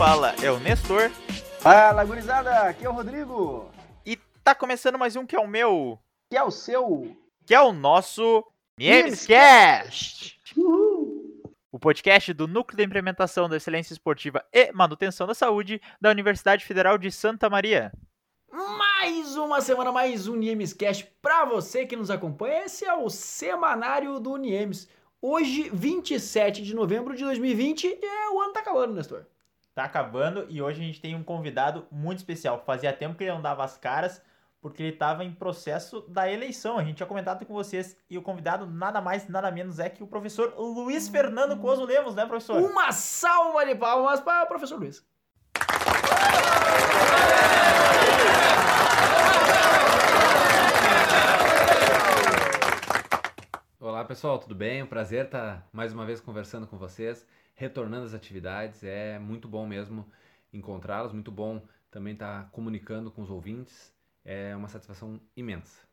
fala é o Nestor. Fala, gurizada, aqui é o Rodrigo. E tá começando mais um que é o meu, Que é o seu. que é o nosso Memescast. O podcast do Núcleo de Implementação da Excelência Esportiva e Manutenção da Saúde da Universidade Federal de Santa Maria. Mais uma semana, mais um Niemes Cast pra você que nos acompanha. Esse é o semanário do Niemes. Hoje, 27 de novembro de 2020, e é, o ano tá acabando, Nestor. Tá acabando e hoje a gente tem um convidado muito especial. Fazia tempo que ele não dava as caras, porque ele estava em processo da eleição. A gente tinha comentado com vocês. E o convidado nada mais, nada menos é que o professor Luiz Fernando Coso Lemos, né, professor? Uma salva de palmas para o professor Luiz. Pessoal, tudo bem? Um prazer estar mais uma vez conversando com vocês, retornando às atividades. É muito bom mesmo encontrá-los, muito bom também estar comunicando com os ouvintes. É uma satisfação imensa.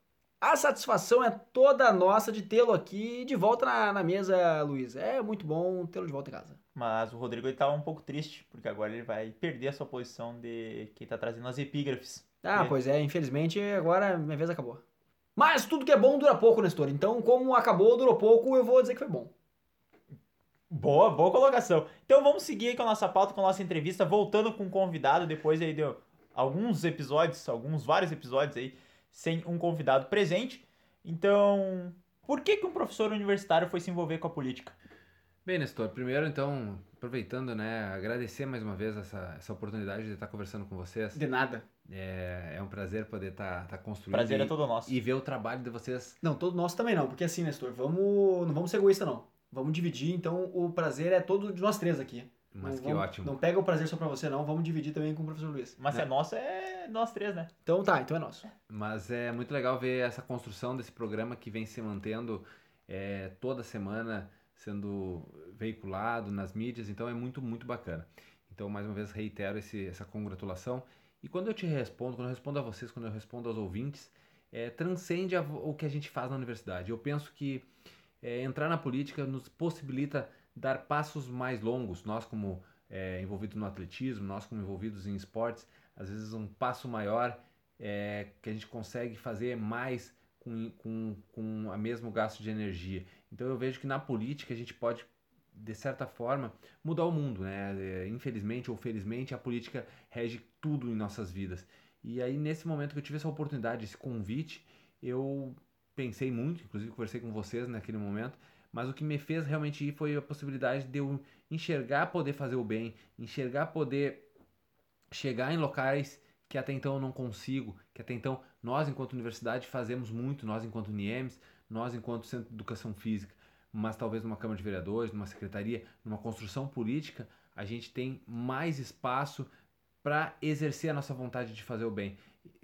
A satisfação é toda nossa de tê-lo aqui de volta na, na mesa, Luiz. É muito bom tê-lo de volta em casa. Mas o Rodrigo ele tava um pouco triste, porque agora ele vai perder a sua posição de quem tá trazendo as epígrafes. Ah, pois é, infelizmente agora minha vez acabou. Mas tudo que é bom dura pouco, Nestor. Então, como acabou, durou pouco, eu vou dizer que foi bom. Boa, boa colocação. Então vamos seguir com a nossa pauta, com a nossa entrevista, voltando com o convidado, depois aí deu alguns episódios, alguns vários episódios aí, sem um convidado presente. Então, por que que um professor universitário foi se envolver com a política? Bem, Nestor, primeiro então, aproveitando, né, agradecer mais uma vez essa, essa oportunidade de estar conversando com vocês. De nada. É, é um prazer poder estar estar construindo Prazer e, é todo nosso. e ver o trabalho de vocês. Não, todo nosso também não, porque assim, Nestor, vamos, não vamos ser egoístas não. Vamos dividir, então o prazer é todo de nós três aqui. Mas Não que vamos- ótimo. Não pega o prazer só pra você não, vamos dividir também com o professor Luiz. Mas se é Né? nosso, é nós três, né? Então tá, então é nosso. Mas é muito legal ver essa construção desse programa que vem se mantendo é, toda semana sendo veiculado nas mídias, então é muito, muito bacana. Então, mais uma vez, reitero esse, essa congratulação. E quando eu te respondo, quando eu respondo a vocês, quando eu respondo aos ouvintes, é, transcende a- o que a gente faz na universidade. Eu penso que é, entrar na política nos possibilita dar passos mais longos. Nós, como é, envolvidos no atletismo, nós, como envolvidos em esportes, às vezes um passo maior é, que a gente consegue fazer mais com, com, com a mesmo gasto de energia. Então eu vejo que na política a gente pode, de certa forma, mudar o mundo. Né? É, Infelizmente ou felizmente, a política rege tudo em nossas vidas. E aí, nesse momento que eu tive essa oportunidade, esse convite, eu pensei muito, inclusive conversei com vocês naquele momento, mas o que me fez realmente ir foi a possibilidade de eu enxergar poder fazer o bem, enxergar poder chegar em locais que até então eu não consigo, que até então nós, enquanto universidade, fazemos muito, nós, enquanto NIEMS, nós, enquanto Centro de Educação Física, mas talvez numa Câmara de Vereadores, numa secretaria, numa construção política, a gente tem mais espaço para exercer a nossa vontade de fazer o bem.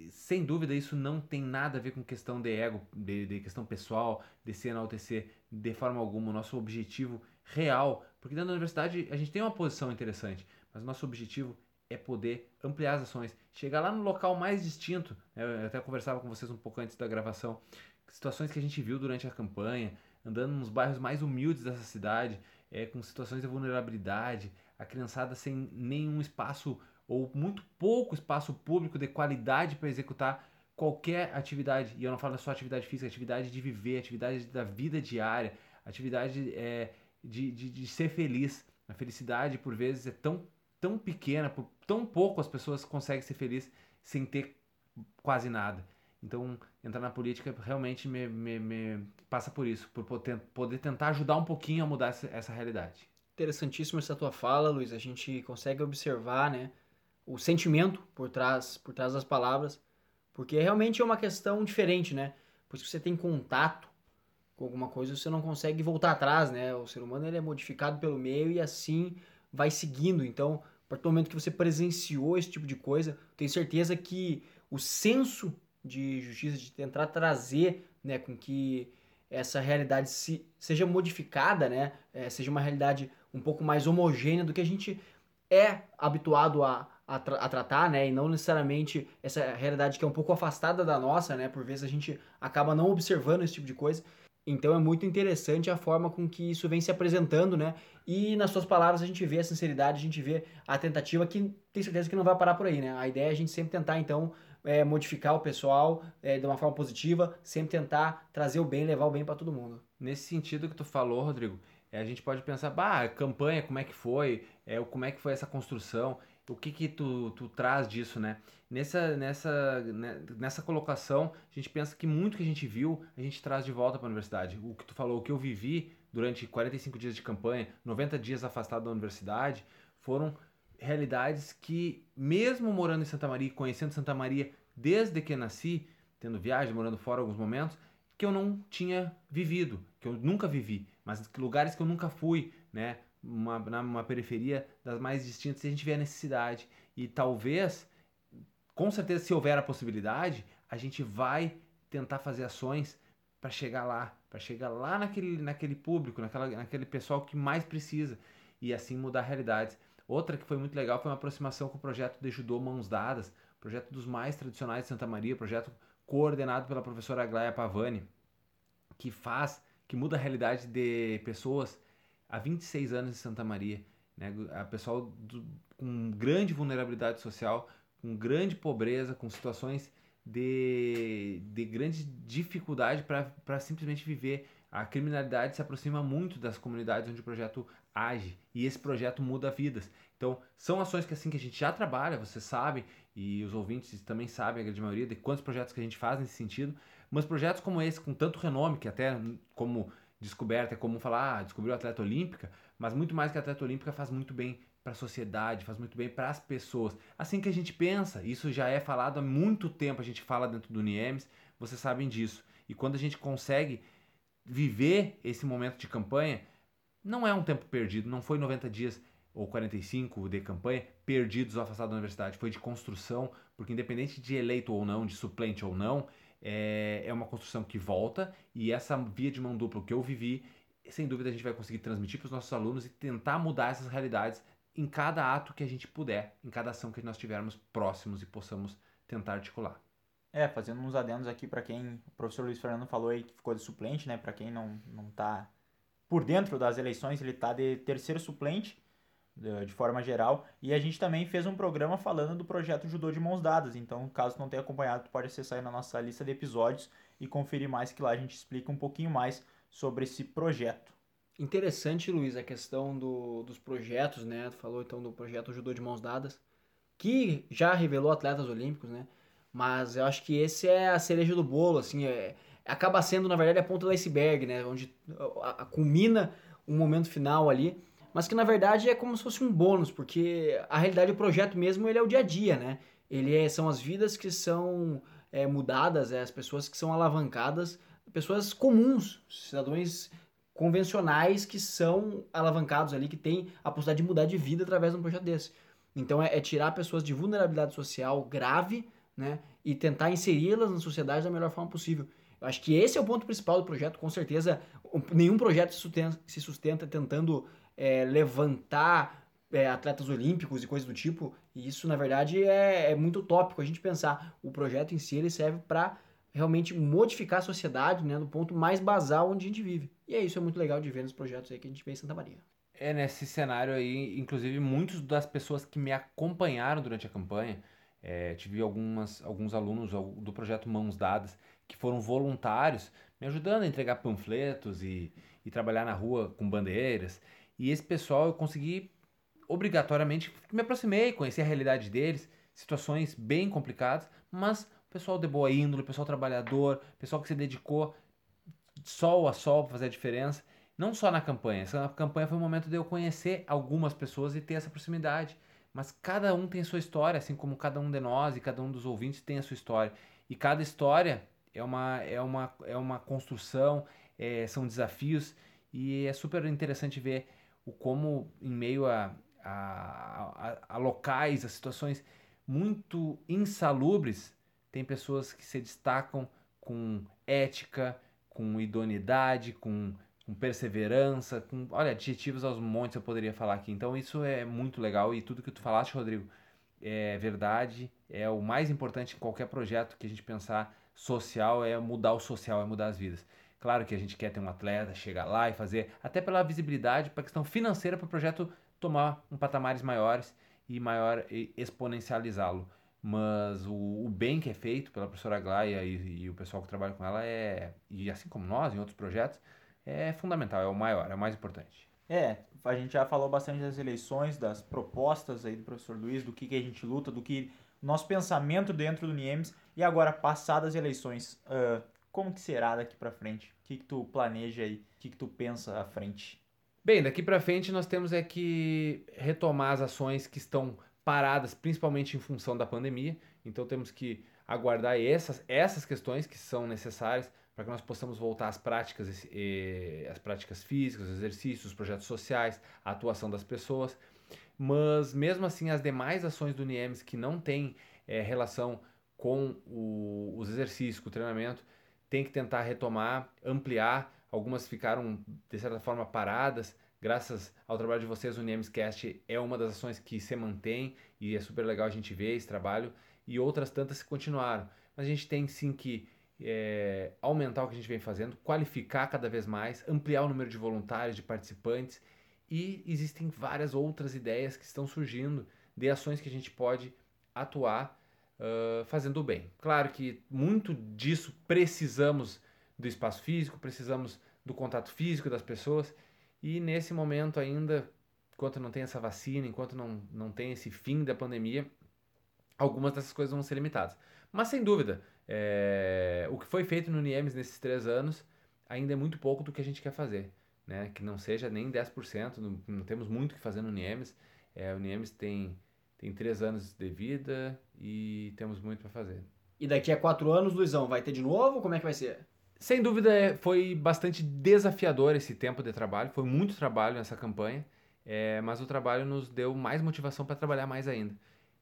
Sem dúvida, isso não tem nada a ver com questão de ego, de, de questão pessoal, de se enaltecer de forma alguma. O nosso objetivo real, porque dentro da universidade a gente tem uma posição interessante, mas o nosso objetivo é poder ampliar as ações, chegar lá no local mais distinto. né? Eu até conversava com vocês um pouco antes da gravação, situações que a gente viu durante a campanha, andando nos bairros mais humildes dessa cidade, é, com situações de vulnerabilidade, a criançada sem nenhum espaço ou muito pouco espaço público de qualidade para executar qualquer atividade. E eu não falo só atividade física, atividade de viver, atividade da vida diária, atividade é, de, de, de ser feliz. A felicidade, por vezes, é tão, tão pequena, por tão pouco as pessoas conseguem ser felizes sem ter quase nada. Então, entrar na política realmente me, me, me passa por isso, por poder, tentar ajudar um pouquinho a mudar essa, essa realidade. Interessantíssima essa tua fala, Luiz. A gente consegue observar, né, o sentimento por trás, por trás das palavras, porque realmente é uma questão diferente, né? Pois que você tem contato com alguma coisa, você não consegue voltar atrás, né? O ser humano ele é modificado pelo meio e assim vai seguindo. Então, partir do momento que você presenciou esse tipo de coisa, tenho certeza que o senso de justiça, de tentar trazer, né, com que essa realidade se, seja modificada, né, é, seja uma realidade um pouco mais homogênea do que a gente é habituado a, a, tra- a tratar, né, e não necessariamente essa realidade que é um pouco afastada da nossa, né, por vezes a gente acaba não observando esse tipo de coisa. Então é muito interessante a forma com que isso vem se apresentando, né? E nas suas palavras a gente vê a sinceridade, a gente vê a tentativa que tem certeza que não vai parar por aí, né? A ideia é a gente sempre tentar, então, é, modificar o pessoal é, de uma forma positiva, sempre tentar trazer o bem, levar o bem para todo mundo. Nesse sentido que tu falou, Rodrigo, é, a gente pode pensar, bah, campanha, como é que foi? É, como é que foi essa construção? O que que tu, tu traz disso, né? Nessa, nessa, né, nessa colocação, a gente pensa que muito que a gente viu, a gente traz de volta para a universidade. O que tu falou, o que eu vivi durante 45 dias de campanha, 90 dias afastado da universidade, foram realidades que, mesmo morando em Santa Maria, conhecendo Santa Maria desde que nasci, tendo viagem, morando fora alguns momentos, que eu não tinha vivido, que eu nunca vivi, mas lugares que eu nunca fui, né? Uma, numa periferia das mais distintas, e a gente a necessidade. E talvez com certeza, se houver a possibilidade, a gente vai tentar fazer ações para chegar lá, para chegar lá naquele, naquele público, naquela, naquele pessoal que mais precisa e assim mudar realidades. Outra que foi muito legal foi uma aproximação com o projeto de Judô Mãos Dadas, projeto dos mais tradicionais de Santa Maria, projeto coordenado pela professora Aglaia Pavani, que faz, que muda a realidade de pessoas há 26 anos em Santa Maria, né? A pessoal do, com grande vulnerabilidade social com grande pobreza, com situações de, de grande dificuldade para simplesmente viver. A criminalidade se aproxima muito das comunidades onde o projeto age e esse projeto muda vidas. Então, são ações que assim que a gente já trabalha, você sabe, e os ouvintes também sabem, a grande maioria, de quantos projetos que a gente faz nesse sentido, mas projetos como esse, com tanto renome, que até como descoberta é comum falar, ah, descobriu a atleta olímpica, mas muito mais que a atleta olímpica faz muito bem para a sociedade, faz muito bem para as pessoas. Assim que a gente pensa, isso já é falado há muito tempo, a gente fala dentro do NIEMS, vocês sabem disso. E quando a gente consegue viver esse momento de campanha, não é um tempo perdido, não foi 90 dias ou 45 de campanha perdidos ou afastados da universidade, foi de construção, porque independente de eleito ou não, de suplente ou não, é, é uma construção que volta e essa via de mão dupla que eu vivi, sem dúvida a gente vai conseguir transmitir para os nossos alunos e tentar mudar essas realidades em cada ato que a gente puder, em cada ação que nós tivermos próximos e possamos tentar articular. É, fazendo uns adendos aqui para quem o professor Luiz Fernando falou aí que ficou de suplente, né? Para quem não, não tá por dentro das eleições, ele tá de terceiro suplente, de, forma geral. E a gente também fez um programa falando do projeto Judô de Mãos Dadas. Então, caso não tenha acompanhado, pode acessar aí na nossa lista de episódios e conferir mais, que lá a gente explica um pouquinho mais sobre esse projeto. Interessante, Luiz, a questão do, dos projetos, né? Tu falou então do projeto Judô de Mãos Dadas, que já revelou atletas olímpicos, né? Mas eu acho que esse é a cereja do bolo, assim, é, acaba sendo, na verdade, a ponta do iceberg, né? Onde a, a, culmina um momento final ali, mas que na verdade é como se fosse um bônus, porque a realidade do projeto mesmo ele é o dia a dia, né? Ele é, são as vidas que são é, mudadas, é, as pessoas que são alavancadas, pessoas comuns, cidadãos convencionais que são alavancados ali, que têm a possibilidade de mudar de vida através de um projeto desse. Então é, é tirar pessoas de vulnerabilidade social grave, né, e tentar inseri-las na sociedade da melhor forma possível. Eu acho que esse é o ponto principal do projeto. Com certeza, nenhum projeto se sustenta, se sustenta tentando é, levantar é, atletas olímpicos e coisas do tipo. E isso, na verdade, é, é muito utópico a gente pensar. O projeto em si ele serve para realmente modificar a sociedade, né, no ponto mais basal onde a gente vive. E é isso, é muito legal de ver nos projetos aí que a gente vê em Santa Maria. É, nesse cenário aí, inclusive, muitas das pessoas que me acompanharam durante a campanha, é, tive algumas, alguns alunos do projeto Mãos Dadas que foram voluntários, me ajudando a entregar panfletos e, e trabalhar na rua com bandeiras. E esse pessoal eu consegui, obrigatoriamente, me aproximei, conheci a realidade deles, situações bem complicadas, mas pessoal de boa índole, pessoal trabalhador, pessoal que se dedicou sol a sol para fazer a diferença. Não só na campanha. Essa campanha foi um momento de eu conhecer algumas pessoas e ter essa proximidade. Mas cada um tem a sua história, assim como cada um de nós e cada um dos ouvintes tem a sua história. E cada história é uma, é uma, é uma construção, é, são desafios. E é super interessante ver o como, em meio a, a, a, a locais, a situações muito insalubres, tem pessoas que se destacam com ética, com idoneidade, com, com perseverança, com, olha, adjetivos aos montes eu poderia falar aqui. Então isso é muito legal e tudo que tu falaste, Rodrigo, é verdade, é o mais importante em qualquer projeto que a gente pensar social, é mudar o social, é mudar as vidas. Claro que a gente quer ter um atleta, chegar lá e fazer, até pela visibilidade, para questão financeira, para o projeto tomar um patamares maiores e maior exponencializá-lo. Mas o, o, bem que é feito pela professora Glaia e, e, o pessoal que trabalha com ela é, e assim como nós em outros projetos, é fundamental, é o maior, é o mais importante. É, a gente já falou bastante das eleições, das propostas aí do professor Luiz, do que, que a gente luta, do que nosso pensamento dentro do NIEMS e agora passadas as eleições, uh, como que será daqui para frente? O que, que tu planeja aí? O que, que tu pensa à frente? Bem, daqui para frente nós temos é que retomar as ações que estão paradas, principalmente em função da pandemia. Então temos que aguardar essas, essas questões que são necessárias para que nós possamos voltar às práticas, às práticas físicas, os exercícios, os projetos sociais, a atuação das pessoas. Mas mesmo assim, as demais ações do NIEMS que não têm é, relação com o, os exercícios, com o treinamento, tem que tentar retomar, ampliar. Algumas ficaram, de certa forma, paradas, graças ao trabalho de vocês, o Niemscast é uma das ações que se mantém e é super legal a gente ver esse trabalho e outras tantas que continuaram. Mas a gente tem sim que é, aumentar o que a gente vem fazendo, qualificar cada vez mais, ampliar o número de voluntários, de participantes e existem várias outras ideias que estão surgindo de ações que a gente pode atuar uh, fazendo o bem. Claro que muito disso precisamos do espaço físico, precisamos do contato físico das pessoas e nesse momento ainda, enquanto não tem essa vacina, enquanto não, não tem esse fim da pandemia, algumas dessas coisas vão ser limitadas. Mas sem dúvida, é, o que foi feito no NIEMS nesses três anos ainda é muito pouco do que a gente quer fazer. Né? Que não seja nem 10%, não, não temos muito o que fazer no NIEMS. É, o NIEMS tem, tem três anos de vida e temos muito para fazer. E daqui a quatro anos, Luizão, vai ter de novo? Como é que vai ser? Sem dúvida, é, foi bastante desafiador esse tempo de trabalho. Foi muito trabalho nessa campanha, é, mas o trabalho nos deu mais motivação para trabalhar mais ainda.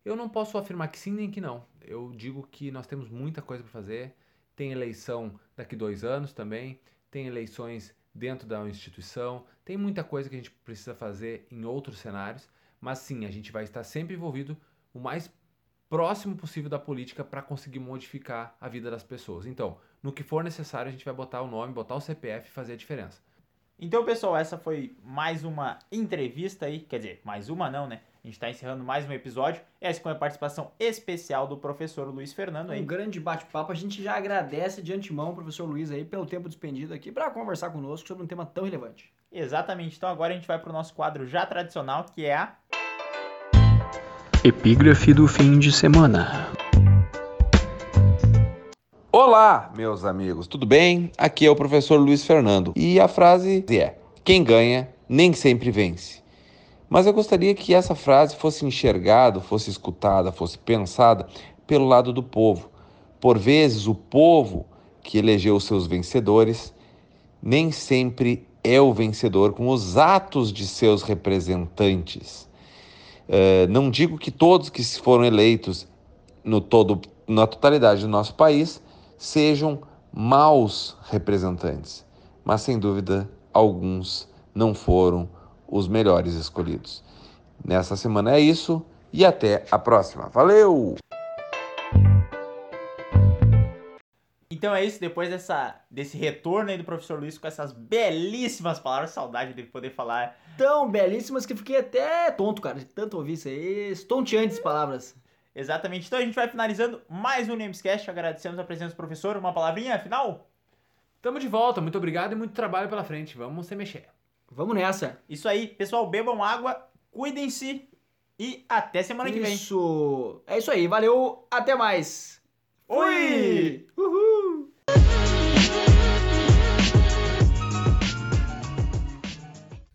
Eu não posso afirmar que sim nem que não. Eu digo que nós temos muita coisa para fazer. Tem eleição daqui dois anos também. Tem eleições dentro da instituição. Tem muita coisa que a gente precisa fazer em outros cenários. Mas sim, a gente vai estar sempre envolvido o mais próximo possível da política para conseguir modificar a vida das pessoas. Então, no que for necessário, a gente vai botar o nome, botar o CPF e fazer a diferença. Então, pessoal, essa foi mais uma entrevista aí. Quer dizer, mais uma não, né? A gente está encerrando mais um episódio. Essa com a participação especial do professor Luiz Fernando aí. Um grande bate-papo. A gente já agradece de antemão o professor Luiz aí pelo tempo despendido aqui para conversar conosco sobre um tema tão relevante. Exatamente. Então agora a gente vai para o nosso quadro já tradicional, que é a Epígrafe do fim de semana. Olá, meus amigos, tudo bem? Aqui é o professor Luiz Fernando e a frase é: Quem ganha nem sempre vence. Mas eu gostaria que essa frase fosse enxergada, fosse escutada, fosse pensada pelo lado do povo. Por vezes, o povo que elegeu seus vencedores nem sempre é o vencedor com os atos de seus representantes. É, não digo que todos que foram eleitos no todo, na totalidade do nosso país sejam maus representantes, mas sem dúvida alguns não foram os melhores escolhidos. Nessa semana é isso e até a próxima. Valeu! Então é isso, depois dessa, desse retorno aí do professor Luiz com essas belíssimas palavras, saudade de poder falar. Tão belíssimas que fiquei até tonto, cara, de tanto ouvir isso aí, estonteantes palavras. Exatamente, então a gente vai finalizando mais um Namescast, agradecemos a presença do professor, uma palavrinha final? Tamo de volta, muito obrigado e muito trabalho pela frente, vamos se mexer. Vamos nessa. Isso aí, pessoal, bebam água, cuidem-se e até semana isso. que vem. Isso, é isso aí, valeu, até mais. Fui! Uhul!